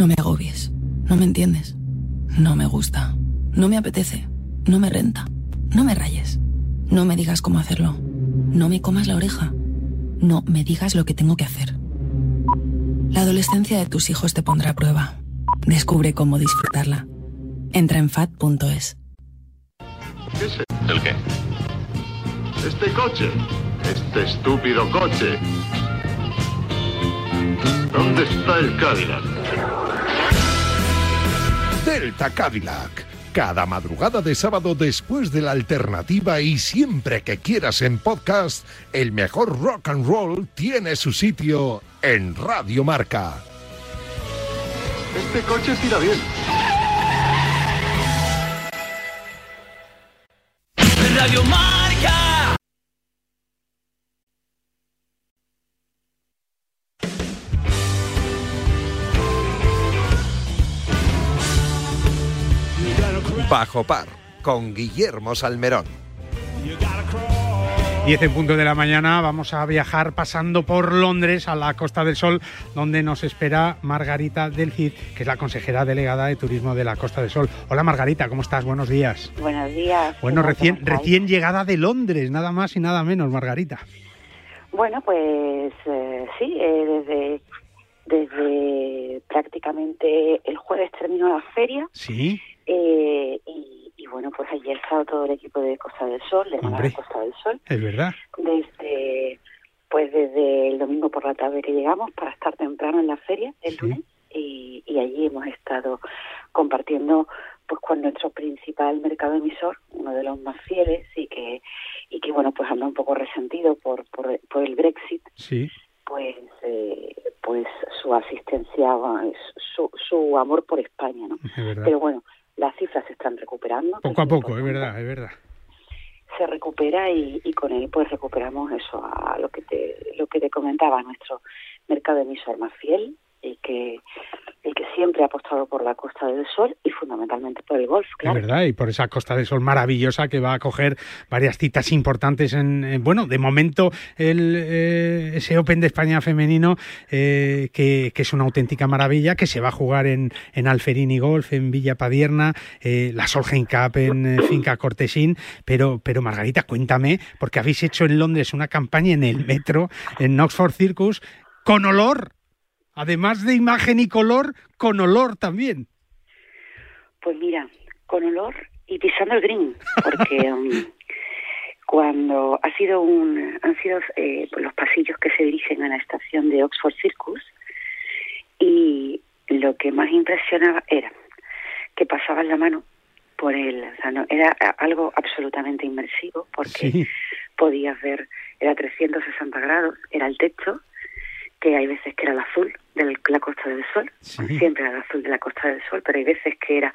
No me agobies. No me entiendes. No me gusta. No me apetece. No me renta. No me rayes. No me digas cómo hacerlo. No me comas la oreja. No me digas lo que tengo que hacer. La adolescencia de tus hijos te pondrá a prueba. Descubre cómo disfrutarla. Entra en fat.es. ¿Qué es ¿El qué? este coche? Este estúpido coche. ¿Dónde está el Cadillac? Delta Cadillac. Cada madrugada de sábado después de la alternativa y siempre que quieras en podcast, el mejor rock and roll tiene su sitio en Radio Marca. Este coche tira bien. Radio Marca. Bajo par con Guillermo Salmerón. 10 en punto de la mañana vamos a viajar pasando por Londres a la Costa del Sol, donde nos espera Margarita del Cid, que es la consejera delegada de turismo de la Costa del Sol. Hola Margarita, ¿cómo estás? Buenos días. Buenos días. Bueno, ¿Cómo recién, recién llegada de Londres, nada más y nada menos, Margarita. Bueno, pues eh, sí, eh, desde, desde prácticamente el jueves terminó la feria Sí, eh, y, y bueno, pues ayer estaba todo el equipo de Costa del Sol, de Hombre. Costa del Sol, es verdad. desde pues desde el domingo por la tarde que llegamos para estar temprano en la feria el Sí. lunes y, y allí hemos estado compartiendo pues con nuestro principal mercado emisor, uno de los más fieles y que y que bueno pues anda un poco resentido por por, por el Brexit, Sí, pues eh, pues su asistencia, su, su amor por España, ¿no? es. Pero bueno, las cifras se están recuperando. Poco a poco, es verdad, es verdad. se recupera y, y con él pues recuperamos eso a lo que te lo que te comentaba nuestro mercado emisor más fiel y que el que siempre ha apostado por la Costa del Sol y fundamentalmente por el golf claro. Es verdad, y por esa Costa del Sol maravillosa que va a acoger varias citas importantes en, en- bueno, de momento el, eh, ese Open de España femenino eh, que, que es una auténtica maravilla, que se va a jugar en, en Alferini Golf, en Villa Padierna, eh, la Solheim Cup en eh, Finca Cortesín, pero, pero Margarita, cuéntame, porque habéis hecho en Londres una campaña en el metro, en Oxford Circus, con olor, además de imagen y color, con olor también. pues mira con olor y pisando el green porque um, cuando ha sido un han sido eh, pues los pasillos que se dirigen a la estación de Oxford Circus y lo que más impresionaba era que pasaban la mano por el, o sea, no, era algo absolutamente inmersivo porque Sí. podías ver, era 360 grados, era el techo, que hay veces que era el azul de la Costa del Sol, Sí. siempre era el azul de la Costa del Sol, pero hay veces que era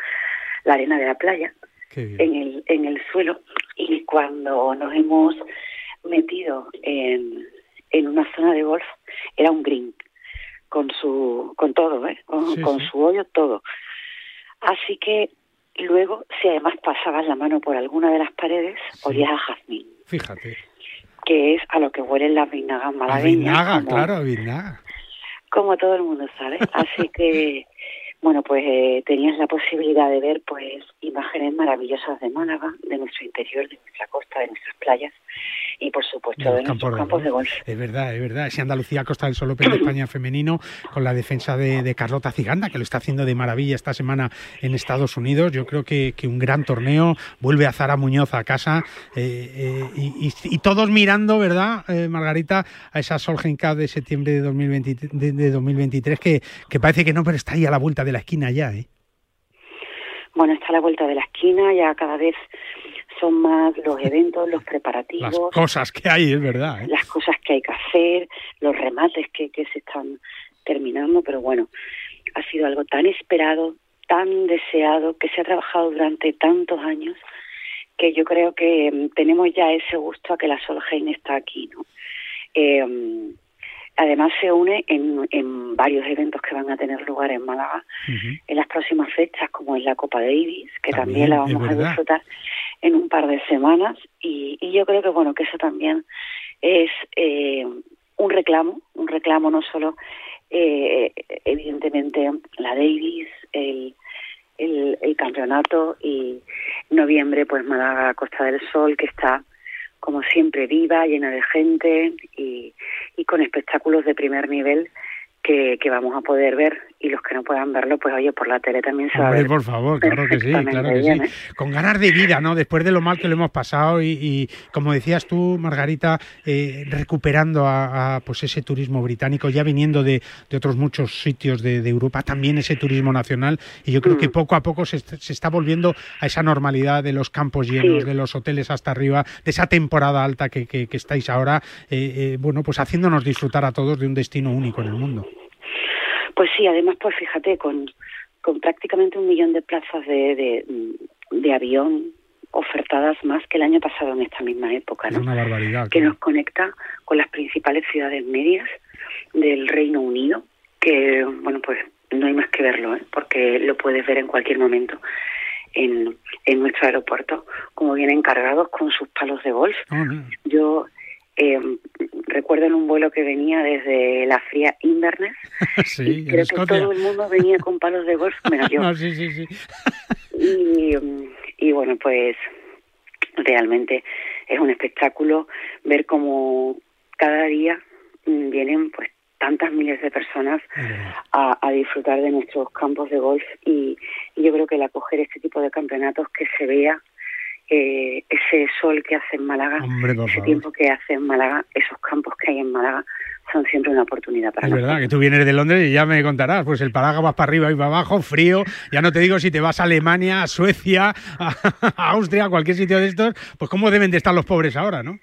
la arena de la playa en el, en el suelo y cuando nos hemos metido en, en una zona de golf era un green con su con todo ¿eh? con, Sí, con sí. su hoyo todo así que luego si además pasabas la mano por alguna de las paredes olías a jazmín Fíjate. Que es a lo que huelen las vinagas A malagueñas Vinaga, como- claro, a Vinaga. como todo el mundo sabe. Así que, bueno, pues eh, tenías la posibilidad de ver pues imágenes maravillosas de Málaga, de nuestro interior, de nuestra costa, de nuestras playas y por supuesto De de, los nuestros campos de campos de golf. Es verdad, es verdad. Ese Andalucía Costa del Sol Open de España femenino con la defensa de, de Carlota Ciganda, que lo está haciendo de maravilla esta semana en Estados Unidos. Yo creo que, que un gran torneo. Vuelve a Zara Muñoz a casa eh, eh, y, y- y todos mirando, ¿verdad, eh, Margarita, a esa Solheim Cup de septiembre de, 2020 de, de 2023 que, que parece que no, pero está ahí a la vuelta de la esquina ya, ¿eh? Bueno, está a la vuelta de la esquina, ya cada vez son más los eventos, los Las preparativos, cosas que hay, es verdad. ¿eh? las cosas que hay que hacer, los remates que, que se están terminando, pero bueno, ha sido algo tan esperado, tan deseado, que se ha trabajado durante tantos años, que yo creo que mm, tenemos ya ese gusto a que la Solheim está aquí, ¿no? Eh, además se une en, en varios eventos que van a tener lugar en Málaga en las próximas fechas, como es la Copa Davis, que También, también, la vamos a disfrutar en un par de semanas. Y, y yo creo que bueno que eso también es eh, un reclamo, un reclamo no solo eh, evidentemente evidentemente la Davis, el, el, el campeonato y noviembre pues Málaga Costa del Sol que está como siempre viva, llena de gente y, y con espectáculos de primer nivel que, que vamos a poder ver y los que no puedan verlo, pues oye, por la tele también se va a ver. por favor, claro que sí, claro que bien, sí. ¿eh? Con ganas de vida, ¿no? Después de lo mal que lo hemos pasado y, y, como decías tú, Margarita, eh, recuperando a, a, pues ese turismo británico, ya viniendo de, de otros muchos sitios de, de, Europa, también ese turismo nacional y yo creo Mm. que poco a poco se, se está volviendo a esa normalidad de los campos llenos, Sí. de los hoteles hasta arriba, de esa temporada alta que, que- que estáis ahora, eh, eh, bueno, pues haciéndonos disfrutar a todos de un destino único en el mundo. Pues sí, además, pues fíjate, con, con prácticamente un millón de plazas de, de, de avión ofertadas más que el año pasado en esta misma época, Es ¿no? una barbaridad. que claro. nos conecta con las principales ciudades medias del Reino Unido, que, bueno, pues no hay más que verlo, ¿eh? porque lo puedes ver en cualquier momento en, en nuestro aeropuerto, como vienen cargados con sus palos de golf. No. Yo eh, recuerdo en un vuelo que venía desde la fría Inverness sí, y creo que todo el mundo venía con palos de golf menos yo. No, sí, sí, sí. Y, mm, y bueno, pues realmente es un espectáculo ver cómo cada día mm, vienen pues tantas miles de personas a, a disfrutar de nuestros campos de golf y, y yo creo que el acoger este tipo de campeonatos que se vea eh, ese sol que hace en Málaga, Hombre, ese favor. tiempo que hace en Málaga, esos campos que hay en Málaga son siempre una oportunidad para Es verdad que tú vienes de Londres y ya me contarás, pues el paraguas vas para arriba y para abajo, frío, ya no te digo si te vas a Alemania, a Suecia, a, a Austria, a cualquier sitio de estos, pues cómo deben de estar los pobres ahora, ¿no?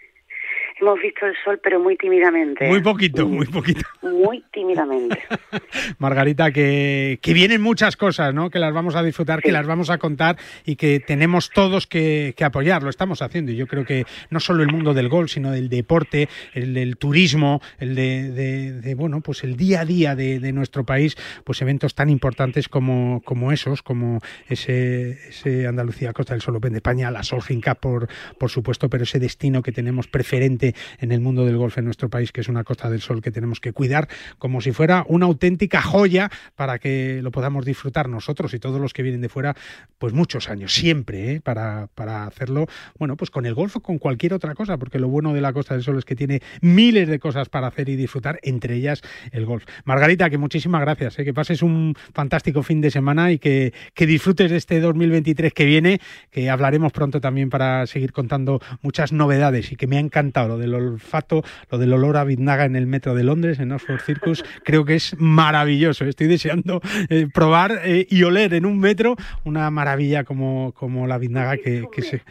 Hemos visto el sol, pero muy tímidamente. Muy poquito, muy poquito. Muy tímidamente. Margarita, que, que vienen muchas cosas, ¿no? Que las vamos a disfrutar, que las vamos a contar y que tenemos todos que, que apoyar. Lo estamos haciendo. Y yo creo que no solo el mundo del golf, sino del deporte, el del turismo, el de, de- de, bueno, pues el día a día de, de nuestro país, pues eventos tan importantes como, como esos, como ese, ese Andalucía Costa del Sol Open de España, la Solheim Cup, por, por supuesto, pero ese destino que tenemos preferente en el mundo del golf en nuestro país, que es una Costa del Sol que tenemos que cuidar como si fuera una auténtica joya para que lo podamos disfrutar nosotros y todos los que vienen de fuera, pues muchos años, siempre, ¿eh? para, para hacerlo, bueno, pues con el golf o con cualquier otra cosa, porque lo bueno de la Costa del Sol es que tiene miles de cosas para hacer y disfrutar, entre ellas el golf. Margarita, que muchísimas gracias, ¿eh? que pases un fantástico fin de semana y que, que disfrutes de este 2023 que viene, que hablaremos pronto también para seguir contando muchas novedades y que me ha encantado lo del olfato, lo del olor a biznaga en el metro de Londres, en Oxford Circus, creo que es maravilloso. Estoy deseando eh, probar eh, y oler en un metro una maravilla como, como la biznaga que, que se...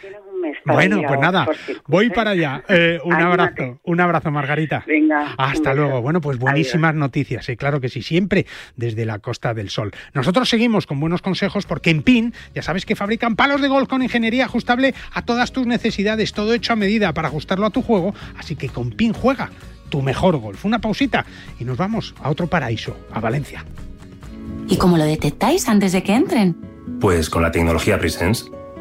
Bueno, pues nada, voy ¿eh? para allá. Eh, un Anímate. abrazo, un abrazo, Margarita. Venga. Hasta luego. Bueno, pues buenísimas noticias, eh, claro que sí, siempre desde la Costa del Sol. Nosotros seguimos con buenos consejos porque en PIN ya sabes que fabrican palos de golf con ingeniería ajustable a todas tus necesidades, todo hecho a medida para ajustarlo a tu juego, así que con PIN juega tu mejor golf. Una pausita y nos vamos a otro paraíso, a Valencia. ¿Y cómo lo detectáis antes de que entren? Pues con la tecnología Presence.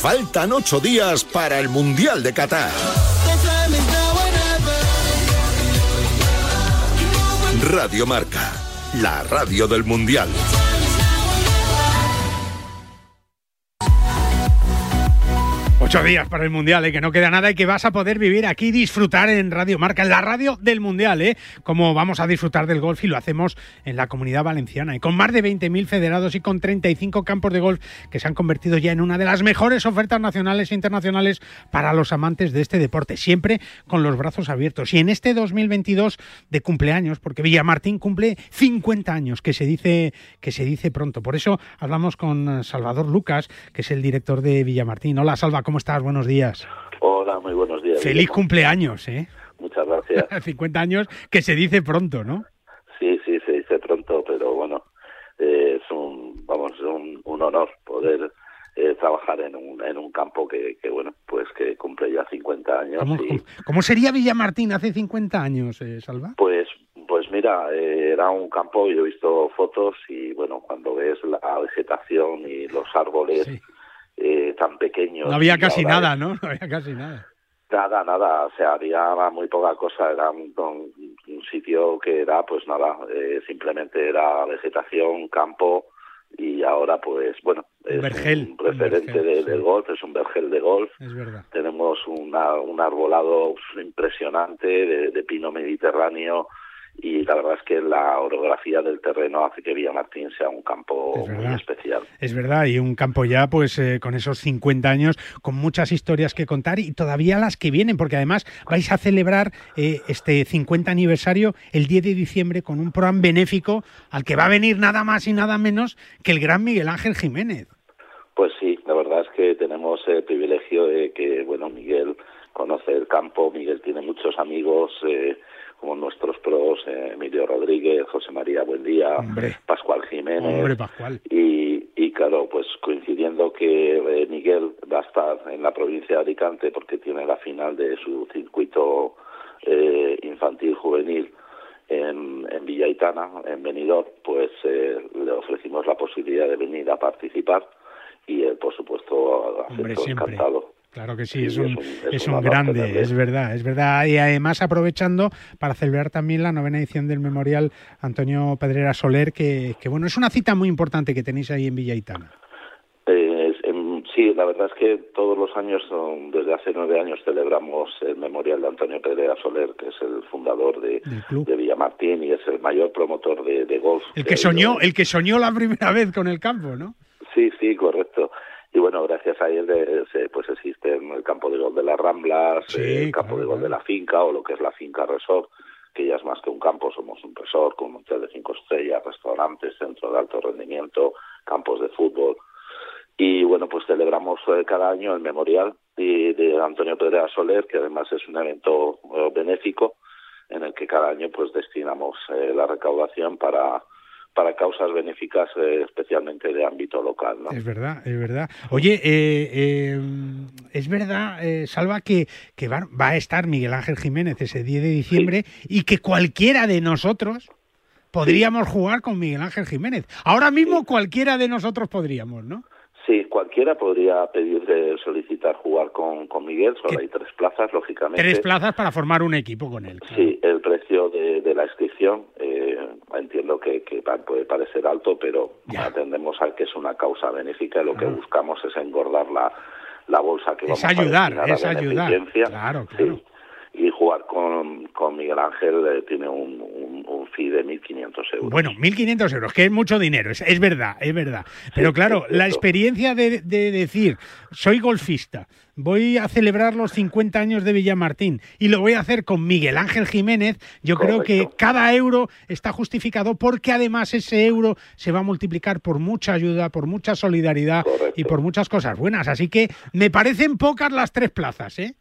Faltan ocho días para el Mundial de Qatar. Radio Marca, la radio del Mundial. Ocho días para el Mundial, ¿eh? que no queda nada y que vas a poder vivir aquí disfrutar en Radio Marca, en la radio del Mundial, ¿eh? como vamos a disfrutar del golf y lo hacemos en la comunidad valenciana. Y con más de 20.000 federados y con 35 campos de golf que se han convertido ya en una de las mejores ofertas nacionales e internacionales para los amantes de este deporte, siempre con los brazos abiertos. Y en este 2022 de cumpleaños, porque Villamartín cumple 50 años, que se dice, que se dice pronto. Por eso hablamos con Salvador Lucas, que es el director de Villamartín. Hola, Salva, ¿cómo estás? Buenos días. Hola, muy buenos días. Feliz cumpleaños, ¿eh? Muchas gracias. 50 años que se dice pronto, ¿no? Sí, sí, se dice pronto, pero bueno, eh, es un, vamos, un, un honor poder eh, trabajar en un, en un campo que, que, bueno, pues que cumple ya 50 años. ¿Cómo, y, cómo- sería Villamartín hace 50 años, eh, Salva? Pues, pues mira, eh, era un campo, yo he visto fotos y bueno, cuando ves la vegetación y los árboles eh, tan pequeños. No había casi ahora nada, ¿no? No había casi nada. Nada, nada, o sea, había muy poca cosa, era un, un- un sitio que era, pues nada, eh, simplemente era vegetación, campo, y ahora, pues bueno, es vergel, un referente vergel, de- sí. del golf, es un vergel de golf. Es verdad. Tenemos una, un arbolado impresionante de, de pino mediterráneo y la verdad es que la orografía del terreno hace que Villamartín sea un campo muy especial. Es verdad, y un campo ya, pues eh, con esos 50 años, con muchas historias que contar y todavía las que vienen, porque además vais a celebrar eh, este 50 aniversario el 10 de diciembre con un programa benéfico al que va a venir nada más y nada menos que el gran Miguel Ángel Jiménez. Pues sí, la verdad es que tenemos el privilegio de que, bueno, Miguel conoce el campo, Miguel tiene muchos amigos, eh, como nuestros pros, eh, Emilio Rodríguez, José María Buendía, Hombre. Pascual Jiménez. Hombre, Pascual. Y, y claro, pues coincidiendo que eh, Miguel va a estar en la provincia de Alicante porque tiene la final de su circuito eh, infantil juvenil en, en Villaitana, en Benidorm, pues eh, le ofrecimos la posibilidad de venir a participar y él, por supuesto, Hombre, aceptó siempre. encantado. Claro que sí, es un, es un, grande, es verdad, es verdad. Y además aprovechando para celebrar también la novena edición del Memorial Antonio Pedrera Soler, que, que bueno, es una cita muy importante que tenéis ahí en Villaitana. Eh, sí, la verdad es que todos los años, desde hace nueve años, celebramos el Memorial de Antonio Pedrera Soler, que es el fundador de, de Villamartín y es el mayor promotor de, de golf. El que soñó, el que soñó la primera vez con el campo, ¿no? Sí, sí, correcto bueno, gracias a él pues existe el campo de gol de las Ramblas, el campo de gol de la finca o lo que es la finca resort, que ya es más que un campo, somos un resort con un hotel de cinco estrellas, restaurantes, centro de alto rendimiento, campos de fútbol. Y bueno, pues celebramos eh, cada año el memorial de, de Antonio Pedrea Soler, que además es un evento eh, benéfico en el que cada año pues destinamos eh, la recaudación para para causas benéficas eh, especialmente de ámbito local. ¿no? Es verdad, es verdad. Oye, eh, eh, es verdad, Salva, que, que va, a estar Miguel Ángel Jiménez ese 10 de diciembre y que cualquiera de nosotros podríamos jugar con Miguel Ángel Jiménez. Ahora mismo cualquiera de nosotros podríamos, ¿no? Sí, cualquiera podría pedir de solicitar jugar con, con Miguel, solo hay tres plazas, lógicamente. Tres plazas para formar un equipo con él. Sí, el precio de, de la inscripción, eh, entiendo que, que, puede parecer alto, pero atendemos al que es una causa benéfica, lo que buscamos es engordar la, la bolsa que es vamos ayudar, a es ayudar, claro, claro y jugar con, con Miguel Ángel eh, tiene un, un, fee de 1.500 euros. Bueno, 1.500 euros, que es mucho dinero, es, es verdad, es verdad. Pero claro, la experiencia de, de, decir, soy golfista, voy a celebrar los 50 años de Villamartín y lo voy a hacer con Miguel Ángel Jiménez, yo creo que cada euro está justificado porque además ese euro se va a multiplicar por mucha ayuda, por mucha solidaridad y por muchas cosas buenas. Así que me parecen pocas las tres plazas, ¿eh?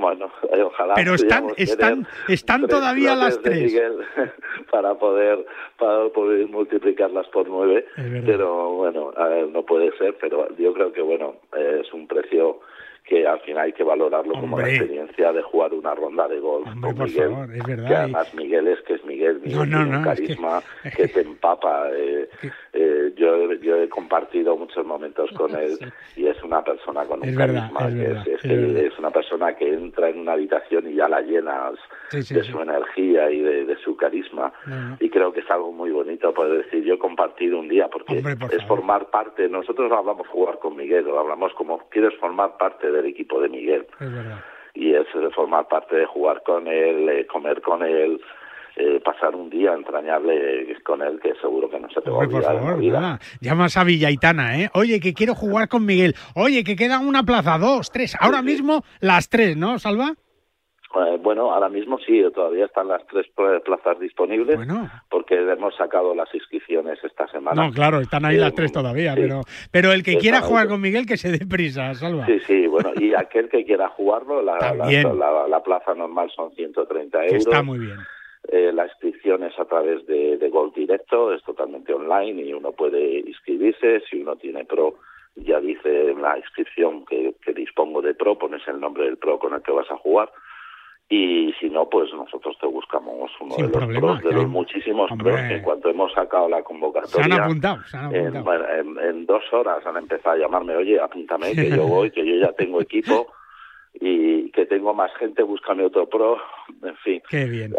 Bueno, eh, ojalá. Pero están, están, están todavía las tres. para poder para poder multiplicarlas por nueve. Pero bueno, no puede ser. Pero yo creo que bueno es un precio que al final hay que valorarlo como la experiencia de jugar una ronda de golf con Miguel. es verdad. Que además Miguel es que es Miguel, Miguel tiene un carisma que, te empapa. Eh, eh, yo, yo he compartido muchos momentos con él y es una persona con un carisma. es, es, una persona que entra en una habitación y ya la llenas de su energía y de, su carisma. Y creo que es algo muy bonito poder decir, yo he compartido un día, porque es formar parte, nosotros hablamos jugar con Miguel, hablamos como quieres formar parte de del equipo de Miguel. Y es formar parte de jugar con él, eh, comer con él, eh, pasar un día entrañable con él que seguro que no se te va a olvidar. Por favor, llamas a Villaitana, ¿eh? Oye, que quiero jugar con Miguel. Oye, que queda una plaza, dos, tres. Ahora mismo las tres, ¿no, Salva? Eh, bueno, ahora mismo sí, todavía están las tres plazas disponibles porque hemos sacado las inscripciones esta semana. No, claro, están ahí las tres todavía, pero pero el que quiera jugar con Miguel que se dé prisa, Salva. Sí, sí, bueno, y aquel que quiera jugarlo, la, la, plaza normal son 130 euros. Está muy bien. Eh, la inscripción es a través de, de Gol Directo, es totalmente online y uno puede inscribirse. Si uno tiene Pro, ya dice la inscripción que, que dispongo de Pro, pones el nombre del Pro con el que vas a jugar y si no, pues nosotros te buscamos uno de los, pros, de los muchísimos pros en cuanto hemos sacado la convocatoria. Se han apuntado, se han apuntado. En, dos horas han empezado a llamarme, oye, apúntame, que yo voy, que yo ya tengo equipo y que tengo más gente, búscame otro pro, en fin. Qué bien.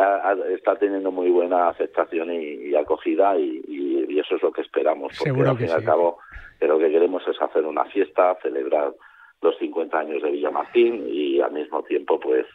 está teniendo muy buena aceptación y, acogida y, y, eso es lo que esperamos, porque Seguro al fin y al cabo lo que queremos es hacer una fiesta, celebrar los 50 años de Villamartín y al mismo tiempo pues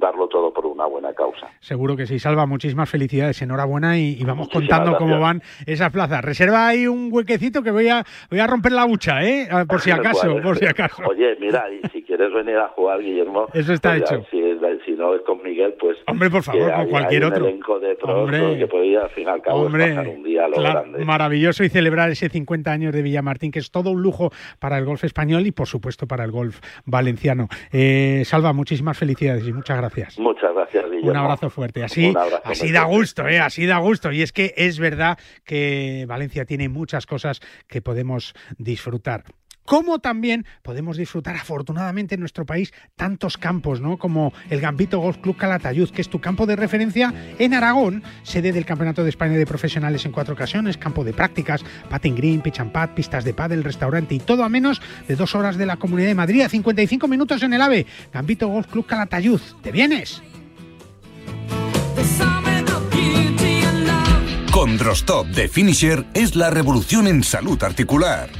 darlo todo por una buena causa. Seguro que sí, Salva, muchísimas felicidades, enhorabuena y, vamos contando cómo van esas plazas. Reserva ahí un huequecito que voy a voy a romper la hucha, ¿eh? Por si acaso, por si acaso. Oye, mira, y si quieres venir a jugar, Guillermo, eso está pues hecho. Si, no es con Miguel, pues hombre, por favor, con cualquier otro. de hombre, que podría al fin y al cabo pasar un día lo grande. Maravilloso y celebrar ese 50 años de Villamartín, que es todo un lujo para el golf español y por supuesto para el golf valenciano. Eh, Salva, muchísimas felicidades y muchas gracias. Muchas gracias, Un abrazo fuerte. Así, así da gusto, ¿eh? Así da gusto. Y es que es verdad que Valencia tiene muchas cosas que podemos disfrutar. Como también podemos disfrutar afortunadamente en nuestro país tantos campos, ¿no? Como el Gambito Golf Club Calatayud, que es tu campo de referencia en Aragón, sede del Campeonato de España de Profesionales en cuatro ocasiones, campo de prácticas, patting green, pitch and pad, pistas de pádel, restaurante y todo a menos de dos horas de la Comunidad de Madrid, a 55 minutos en el AVE. Gambito Golf Club Calatayud. ¿Te vienes? Condrostop de Finisher es la revolución en salud articular.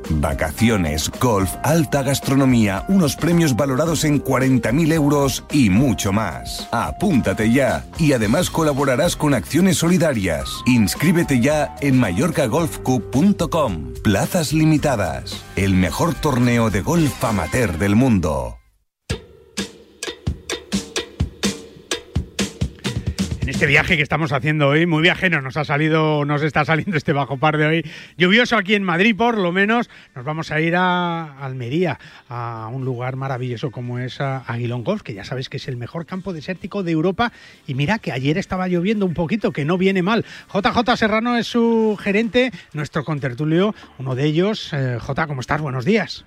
Vacaciones, golf, alta gastronomía, unos premios valorados en 40.000 euros y mucho más. Apúntate ya y además colaborarás con acciones solidarias. Inscríbete ya en mallorcagolfcup.com. Plazas limitadas. El mejor torneo de golf amateur del mundo. En este viaje que estamos haciendo hoy, muy viajero, nos ha salido, nos está saliendo este bajo par de hoy. Lluvioso aquí en Madrid, por lo menos. Nos vamos a ir a Almería, a un lugar maravilloso como es a Aguilón Golf, que ya sabéis que es el mejor campo desértico de Europa. Y mira que ayer estaba lloviendo un poquito, que no viene mal. JJ Serrano es su gerente, nuestro contertulio, uno de ellos. Eh, J, ¿cómo estás? Buenos días.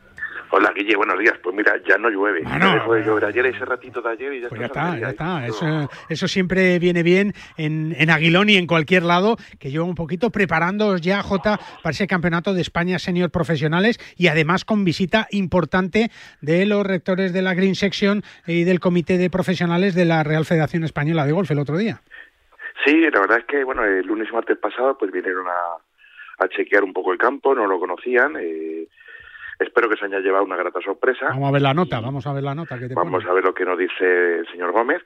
Hola Guille, buenos días. Pues mira, ya no llueve. Ah, Ya dejó de llover ayer ese ratito de ayer y ya Pues ya está. ya está. Eso, eso siempre viene bien en, en Aguilón y en cualquier lado, que yo un poquito preparándoos ya, Jota, para ese campeonato de España Senior Profesionales y además con visita importante de los rectores de la Green Section y del Comité de Profesionales de la Real Federación Española de Golf el otro día. Sí, la verdad es que, bueno, el lunes y martes pasado pues vinieron a, a chequear un poco el campo, no lo conocían. eh, espero que se haya llevado una grata sorpresa. Vamos a ver la nota, vamos a ver la nota que te Vamos pone. a ver lo que nos dice el señor Gómez.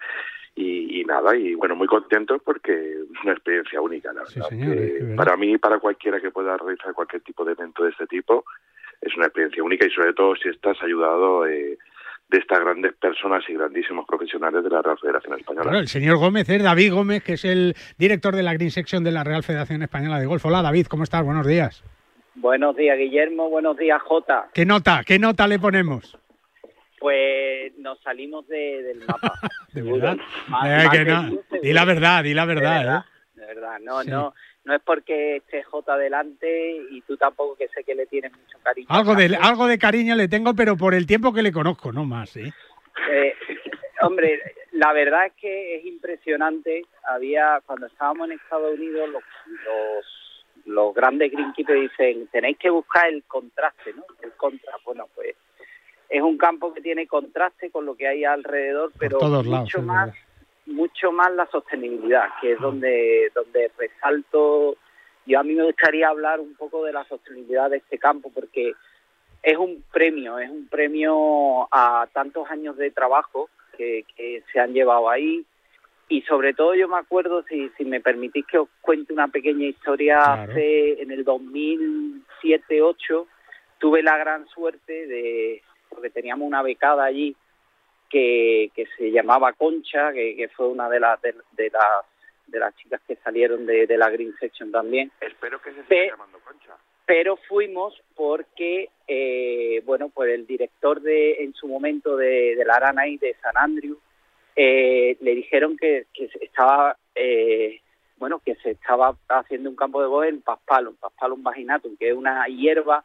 Y, y nada, y bueno, muy contentos porque es una experiencia única, la verdad. señor, que verdad. para mí y para cualquiera que pueda realizar cualquier tipo de evento de este tipo, es una experiencia única y sobre todo si estás ayudado eh, de estas grandes personas y grandísimos profesionales de la Real Federación Española. Claro, el señor Gómez es David Gómez, que es el director de la Green Section de la Real Federación Española de Golf. Hola David, ¿cómo estás? Buenos días. Buenos días, Guillermo. Buenos días, Jota. ¿Qué nota? ¿Qué nota le ponemos? Pues nos salimos de- del mapa. ¿De verdad? Más- Eh, que no. Di la verdad, di la verdad, de verdad, ¿eh? de verdad. No, Sí. no, no es porque esté Jota delante y tú tampoco que sé que le tienes mucho cariño. Algo de, algo de cariño le tengo, pero por el tiempo que le conozco, no más, ¿eh? Eh, hombre, la verdad es que es impresionante. Había, cuando estábamos en Estados Unidos, los, los, los grandes greenkeepers dicen, tenéis que buscar el contraste, ¿no? El contra. Bueno, pues es un campo que tiene contraste con lo que hay alrededor, pero todos mucho lados, más mucho más la sostenibilidad, que es donde donde resalto. Yo a mí me gustaría hablar un poco de la sostenibilidad de este campo, porque es un premio, es un premio a tantos años de trabajo que, que se han llevado ahí. Y sobre todo yo me acuerdo, si, si me permitís que os cuente una pequeña historia, Claro. hace en el 2007-2008 tuve la gran suerte de, porque teníamos una becada allí que, que se llamaba Concha, que, que fue una de las de, de las de las chicas que salieron de, de la Green Section también. Espero que se Pe- siga llamando Concha. pero fuimos porque eh, bueno pues el director de en su momento de, de la Arana y de San Andrew eh, le dijeron que, estaba eh, bueno que se estaba haciendo un campo de golf en Paspalum Paspalum vaginatum que es una hierba.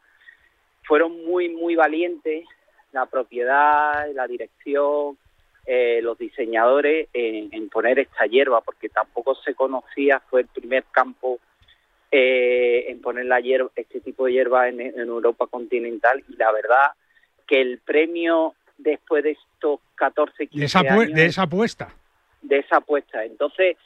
Fueron muy muy valientes la propiedad la dirección eh, los diseñadores en, en poner esta hierba porque tampoco se conocía fue el primer campo eh, en poner la hierba, este tipo de hierba en, en Europa continental. Y la verdad que el premio después de estos 14, 15 De esa, apue- años de esa apuesta. de esa apuesta. Entonces,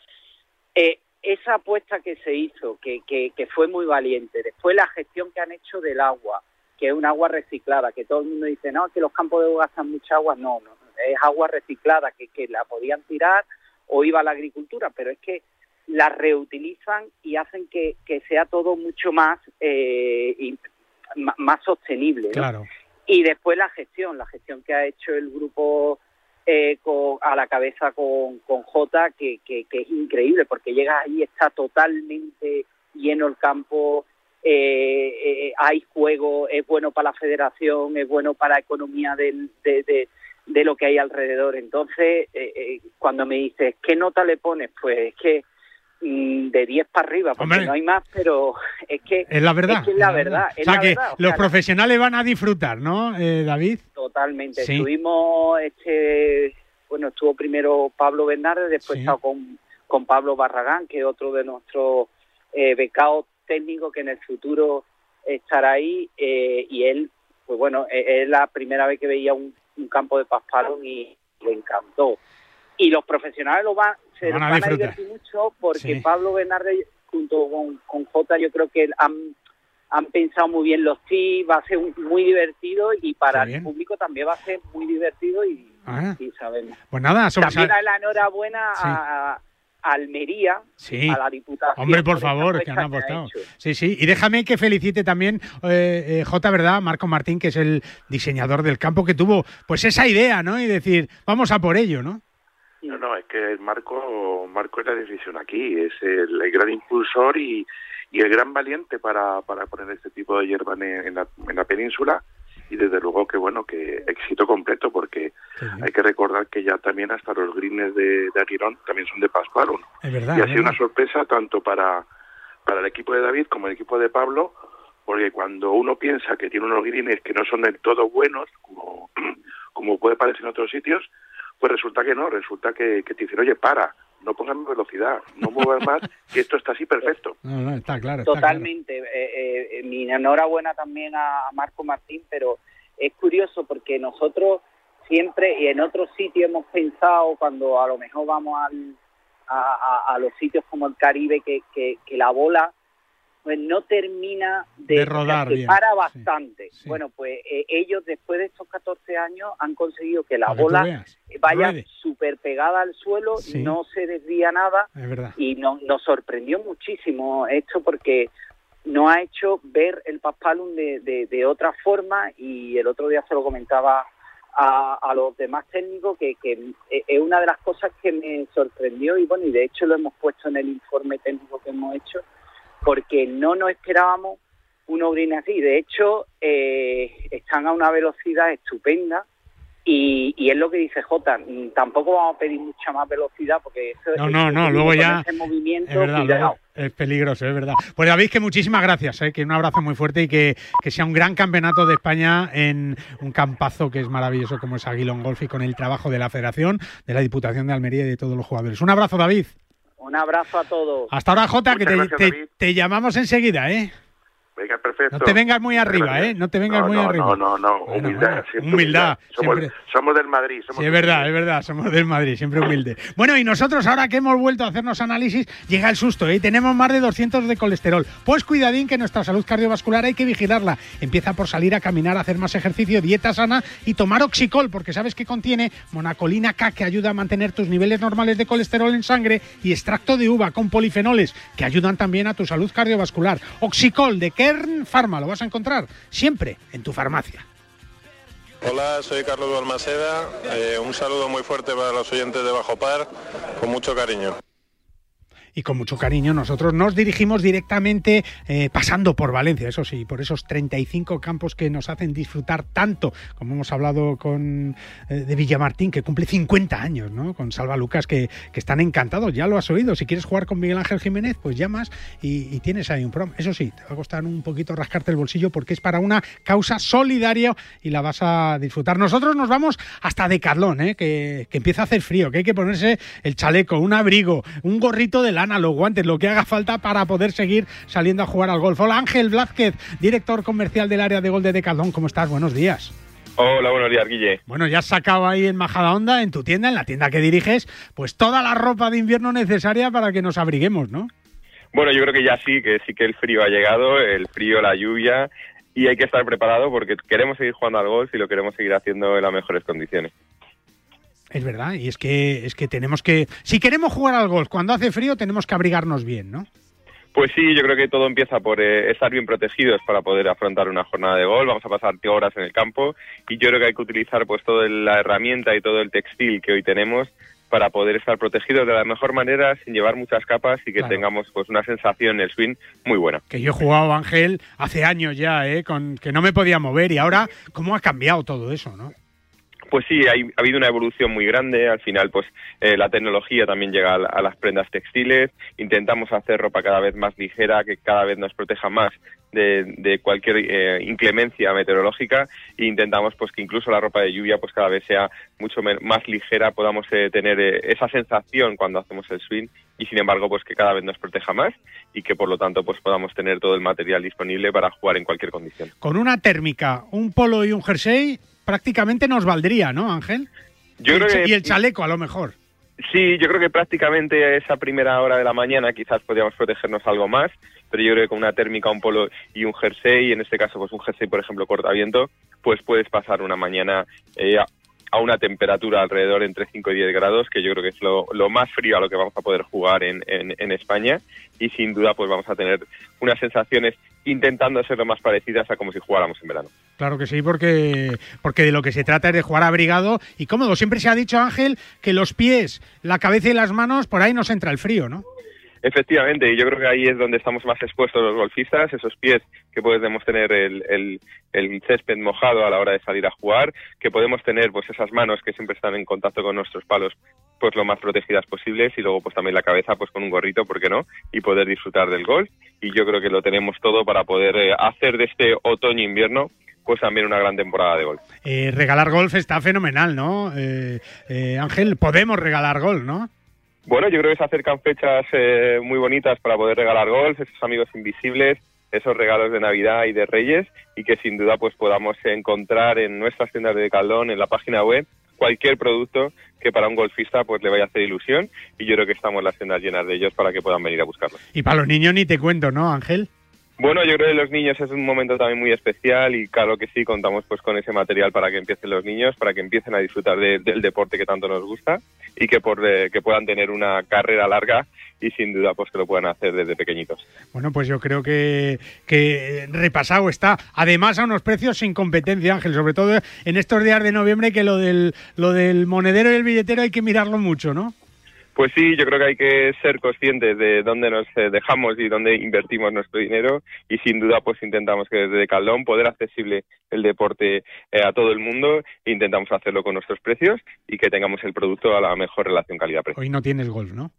eh, esa apuesta que se hizo, que, que, que fue muy valiente, después la gestión que han hecho del agua, que es un agua reciclada, que todo el mundo dice, no, que los campos de agua gastan mucha agua, no, no, es agua reciclada, que, que la podían tirar o iba a la agricultura, pero es que la reutilizan y hacen que, que sea todo mucho más, eh, más sostenible. ¿no? Claro. Y después la gestión, la gestión que ha hecho el grupo eh, con- a la cabeza con, con Jota, que, que, es increíble, porque llegas ahí, está totalmente lleno el campo, eh, eh, hay juego, es bueno para la federación, es bueno para la economía del, de, de, de lo que hay alrededor. Entonces, eh, eh, cuando me dices, ¿qué nota le pones? Pues es que de 10 para arriba, porque Hombre. no hay más, pero es que Es la verdad. es, que es la verdad. O es sea la que verdad, o los sea, profesionales van a disfrutar, ¿no, eh, David? Totalmente. Sí. Estuvimos, este, bueno, estuvo primero Pablo Bernardes, después Sí. estaba con, con Pablo Barragán, que es otro de nuestros eh, becados técnicos que en el futuro estará ahí, eh, y él, pues bueno, eh, es la primera vez que veía un, un campo de paspalón y le encantó. Y los profesionales lo van, se Van a van a divertir mucho porque Sí. Pablo Bernardes junto con, con Jota yo creo que han han pensado muy bien los tips, va a ser muy divertido y para el público también va a ser muy divertido y, Ah. y sabemos. Pues nada, somos También a- la enhorabuena Sí. a, Almería, Sí. a la Diputación. Hombre, por favor, que han ha apostado. Sí, sí. Y déjame que felicite también eh, eh, J, ¿verdad? Marco Martín, que es el diseñador del campo, que tuvo pues esa idea, ¿no? Y decir, vamos a por ello, ¿no? No, no, es que el Marco, Marco es la decisión aquí, es el, el gran impulsor y, y el gran valiente para, para poner este tipo de hierba en, en la, en la península. Y desde luego que bueno, que éxito completo porque hay que recordar que ya también hasta los greens de, de Aguirón también son de Pascual, Es verdad. y ha sido una sorpresa tanto para, para el equipo de David como el equipo de Pablo porque cuando uno piensa que tiene unos greens que no son del todo buenos, como, como puede parecer en otros sitios, pues resulta que no, resulta que, que te dicen, oye, para, no pongas más velocidad, no muevas más, que esto está así perfecto. No, no, está claro. está Totalmente. Eh, eh, mi enhorabuena también a Marco Martín, pero es curioso porque nosotros siempre y en otros sitios hemos pensado cuando a lo mejor vamos al, a, a, los sitios como el Caribe que, que, que la bola pues no termina de, rodar se para bastante. Bueno, pues eh, ellos después de estos 14 años han conseguido que la bola vaya súper pegada al suelo, no se desvía nada y no, nos sorprendió muchísimo esto porque nos ha hecho ver el Paspalum de, de, de otra forma y el otro día se lo comentaba a, a, los demás técnicos que, que, es una de las cosas que me sorprendió y bueno y de hecho lo hemos puesto en el informe técnico que hemos hecho porque no nos esperábamos un green así. De hecho, eh, están a una velocidad estupenda y, y, es lo que dice Jota, mm, tampoco vamos a pedir mucha más velocidad porque eso no, no, no, luego ya movimiento es, peligroso, es verdad. Pues David, que muchísimas gracias, ¿eh? que un abrazo muy fuerte y que, que, sea un gran campeonato de España en un campazo que es maravilloso como es Aguilón Golf y con el trabajo de la Federación, de la Diputación de Almería y de todos los jugadores. Un abrazo, David. Un abrazo a todos. Hasta ahora, Jota, que te, te, llamamos enseguida, ¿eh? Venga, perfecto. No te vengas muy arriba, ¿eh? No te vengas muy arriba. No, no, no. humildad. humildad. Somos, somos, del Madrid. sí, es verdad, es verdad. Somos del Madrid, siempre humilde. bueno, y nosotros ahora que hemos vuelto a hacernos análisis, llega el susto, ¿eh? Tenemos más de 200 de colesterol. Pues cuidadín que nuestra salud cardiovascular hay que vigilarla. Empieza por salir a caminar, hacer más ejercicio, dieta sana y tomar oxicol, porque sabes que contiene monacolina K, que ayuda a mantener tus niveles normales de colesterol en sangre, y extracto de uva con polifenoles, que ayudan también a tu salud cardiovascular. Oxicol de Kern Pharma vas a encontrar siempre en tu farmacia. Hola, soy Carlos Balmaceda. Eh, un saludo muy fuerte para los oyentes de Bajo Par, con mucho cariño y con mucho cariño nosotros nos dirigimos directamente eh, pasando por Valencia, eso sí, por esos 35 campos que nos hacen disfrutar tanto, como hemos hablado con eh, de Villamartín, que cumple 50 años, ¿no? Con Salva Lucas, que, están encantados, ya lo has oído, si quieres jugar con Miguel Ángel Jiménez, pues llamas y, tienes ahí un prom. Eso sí, te va a costar un poquito rascarte el bolsillo porque es para una causa solidaria y la vas a disfrutar. Nosotros nos vamos hasta Decathlon, ¿eh? que, que empieza a hacer frío, que hay que ponerse el chaleco, un abrigo, un gorrito de lana, los guantes, lo que haga falta para poder seguir saliendo a jugar al golf. Hola Ángel Blázquez, director comercial del área de gol de Decathlon. ¿Cómo estás? Buenos días. Hola, buenos días, Guille. Bueno, ya has sacado ahí en Majada Onda, en tu tienda, en la tienda que diriges, pues toda la ropa de invierno necesaria para que nos abriguemos, ¿no? Bueno, yo creo que ya sí, que sí que el frío ha llegado, el frío, la lluvia, y hay que estar preparado porque queremos seguir jugando al golf y lo queremos seguir haciendo en las mejores condiciones. Es verdad, y es que, es que tenemos que, si queremos jugar al golf cuando hace frío, tenemos que abrigarnos bien, ¿no? Pues sí, yo creo que todo empieza por eh, estar bien protegidos para poder afrontar una jornada de golf. Vamos a pasar horas en el campo y yo creo que hay que utilizar pues toda la herramienta y todo el textil que hoy tenemos para poder estar protegidos de la mejor manera sin llevar muchas capas y que tengamos pues una sensación en el swing muy buena. Que yo he jugado Ángel hace años ya, ¿eh? con que no me podía mover y ahora cómo ha cambiado todo eso, ¿no? Pues sí, ha habido una evolución muy grande. Al final, pues eh, la tecnología también llega a, las prendas textiles. Intentamos hacer ropa cada vez más ligera, que cada vez nos proteja más de, cualquier eh, inclemencia meteorológica. E intentamos, pues, que incluso la ropa de lluvia, pues, cada vez sea mucho más ligera, podamos eh, tener esa sensación cuando hacemos el swing y, sin embargo, pues, que cada vez nos proteja más y que, por lo tanto, pues, podamos tener todo el material disponible para jugar en cualquier condición. Con una térmica, un polo y un jersey prácticamente nos valdría, ¿no, Ángel? Yo y, creo que, y el chaleco, a lo mejor. Sí, yo creo que prácticamente esa primera hora de la mañana quizás podríamos protegernos algo más, pero yo creo que con una térmica, un polo y un jersey, en este caso pues un jersey por ejemplo cortaviento, pues puedes pasar una mañana eh, a una temperatura alrededor entre 5 y 10 grados, que yo creo que es lo, más frío a lo que vamos a poder jugar en, en, España. Y sin duda, pues vamos a tener unas sensaciones intentando ser lo más parecidas a como si jugáramos en verano. Claro que sí, porque, porque de lo que se trata es de jugar abrigado y cómodo. Siempre se ha dicho, Ángel, que los pies, la cabeza y las manos, por ahí nos entra el frío, ¿no? Efectivamente, y yo creo que ahí es donde estamos más expuestos los golfistas, esos pies que podemos tener el, el, el, césped mojado a la hora de salir a jugar, que podemos tener pues esas manos que siempre están en contacto con nuestros palos pues lo más protegidas posibles y luego pues también la cabeza pues con un gorrito, ¿por qué no? Y poder disfrutar del golf y yo creo que lo tenemos todo para poder eh, hacer de este otoño-invierno pues también una gran temporada de golf. Eh, regalar golf está fenomenal, ¿no? Eh, eh, Ángel, podemos regalar golf, ¿no? Bueno, yo creo que se acercan fechas eh, muy bonitas para poder regalar golf, esos amigos invisibles, esos regalos de Navidad y de Reyes y que sin duda pues podamos encontrar en nuestras tiendas de Caldón, en la página web, cualquier producto que para un golfista pues le vaya a hacer ilusión y yo creo que estamos las tiendas llenas de ellos para que puedan venir a buscarlos. Y para los niños ni te cuento, ¿no, Ángel? Bueno, yo creo que los niños es un momento también muy especial y claro que sí, contamos pues con ese material para que empiecen los niños, para que empiecen a disfrutar de, del deporte que tanto nos gusta y que, por, eh, que puedan tener una carrera larga y sin duda pues que lo puedan hacer desde pequeñitos. Bueno, pues yo creo que, que repasado está. Además a unos precios sin competencia, Ángel, sobre todo en estos días de noviembre que lo del, lo del monedero y el billetero hay que mirarlo mucho, ¿no? Pues sí, yo creo que hay que ser conscientes de dónde nos eh, dejamos y dónde invertimos nuestro dinero y sin duda pues intentamos que desde Caldón poder accesible el deporte eh, a todo el mundo, intentamos hacerlo con nuestros precios y que tengamos el producto a la mejor relación calidad-precio. Hoy no tienes golf, ¿no?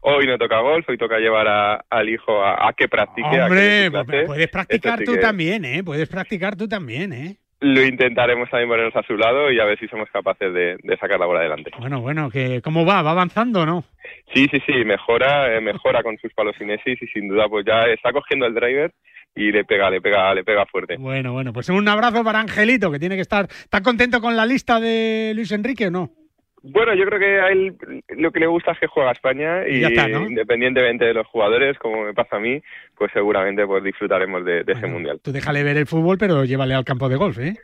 Hoy no toca golf, hoy toca llevar a, al hijo a, a, que practique. Hombre, a que clase. puedes practicar tú sí que... también, ¿eh? Puedes practicar tú también, ¿eh? Lo intentaremos también ponernos a su lado y a ver si somos capaces de, de sacar la bola adelante. Bueno, bueno, que ¿cómo va? ¿Va avanzando o no? Sí, sí, sí, mejora, eh, mejora con sus palos cinesis y sin duda pues ya está cogiendo el driver y le pega, le pega, le pega fuerte. Bueno, bueno, pues un abrazo para Angelito, que tiene que estar, ¿está contento con la lista de Luis Enrique o no? Bueno, yo creo que a él lo que le gusta es que juega a España y, está, ¿no? independientemente de los jugadores, como me pasa a mí, pues seguramente pues disfrutaremos de, de bueno, ese mundial. Tú déjale ver el fútbol, pero llévale al campo de golf, ¿eh?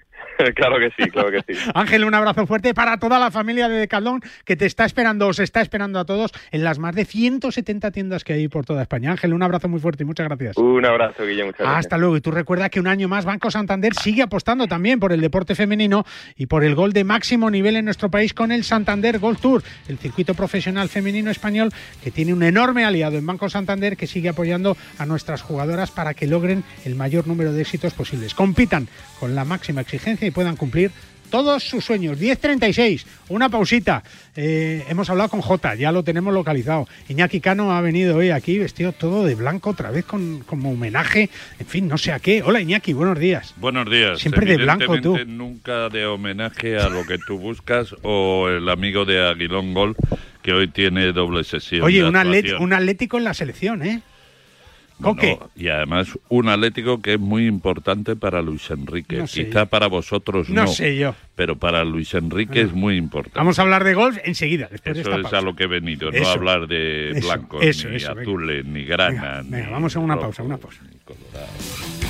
claro que sí, claro que sí. Ángel, un abrazo fuerte para toda la familia de Decathlon que te está esperando, os está esperando a todos en las más de 170 tiendas que hay por toda España. Ángel, un abrazo muy fuerte y muchas gracias. Un abrazo, Guillermo. Muchas gracias. Hasta luego. Y tú recuerda que un año más Banco Santander sigue apostando también por el deporte femenino y por el gol de máximo nivel en nuestro país con el Santander Gold Tour, el circuito profesional femenino español que tiene un enorme aliado en Banco Santander que sigue apoyando a nuestras jugadoras para que logren el mayor número de éxitos posibles. Compitan con la máxima exigencia y puedan cumplir todos sus sueños. 10.36, una pausita. Eh, hemos hablado con Jota, ya lo tenemos localizado. Iñaki Cano ha venido hoy aquí vestido todo de blanco, otra vez con, como homenaje, en fin, no sé a qué. Hola Iñaki, buenos días. Buenos días. Siempre de blanco tú. Nunca de homenaje a lo que tú buscas o el amigo de Aguilón Gol que hoy tiene doble sesión. Oye, un, atlet un atlético en la selección, ¿eh? Bueno, y además un Atlético que es muy importante para Luis Enrique. No sé Quizá yo. para vosotros no. No sé yo. Pero para Luis Enrique es muy importante. Vamos a hablar de golf enseguida, después de Eso esta es pausa. a lo que he venido, Eso, no hablar de blancos, eso, ni venga. azules, ni grana. Venga, venga, ni vamos a una rojo, pausa, una pausa. ni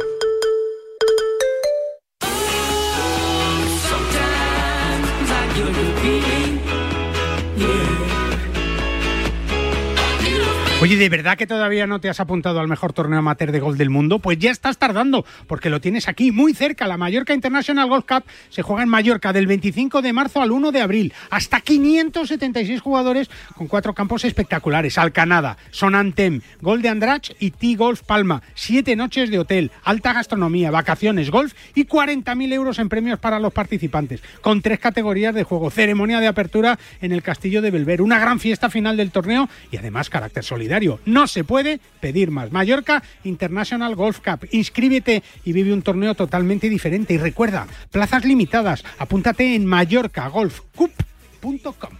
Oye, ¿de verdad que todavía no te has apuntado al mejor torneo amateur de golf del mundo? Pues ya estás tardando, porque lo tienes aquí, muy cerca. La Mallorca International Golf Cup se juega en Mallorca del 25 de marzo al 1 de abril. Hasta 576 jugadores con cuatro campos espectaculares. Alcanada, Sonantem, Gol de Andrach y T-Golf Palma. Siete noches de hotel, alta gastronomía, vacaciones, golf y 40.000 euros en premios para los participantes. Con tres categorías de juego. Ceremonia de apertura en el Castillo de Belver. Una gran fiesta final del torneo y además carácter solidario. No se puede pedir más. Mallorca International Golf Cup. Inscríbete y vive un torneo totalmente diferente. Y recuerda, plazas limitadas. Apúntate en mallorcagolfcup.com.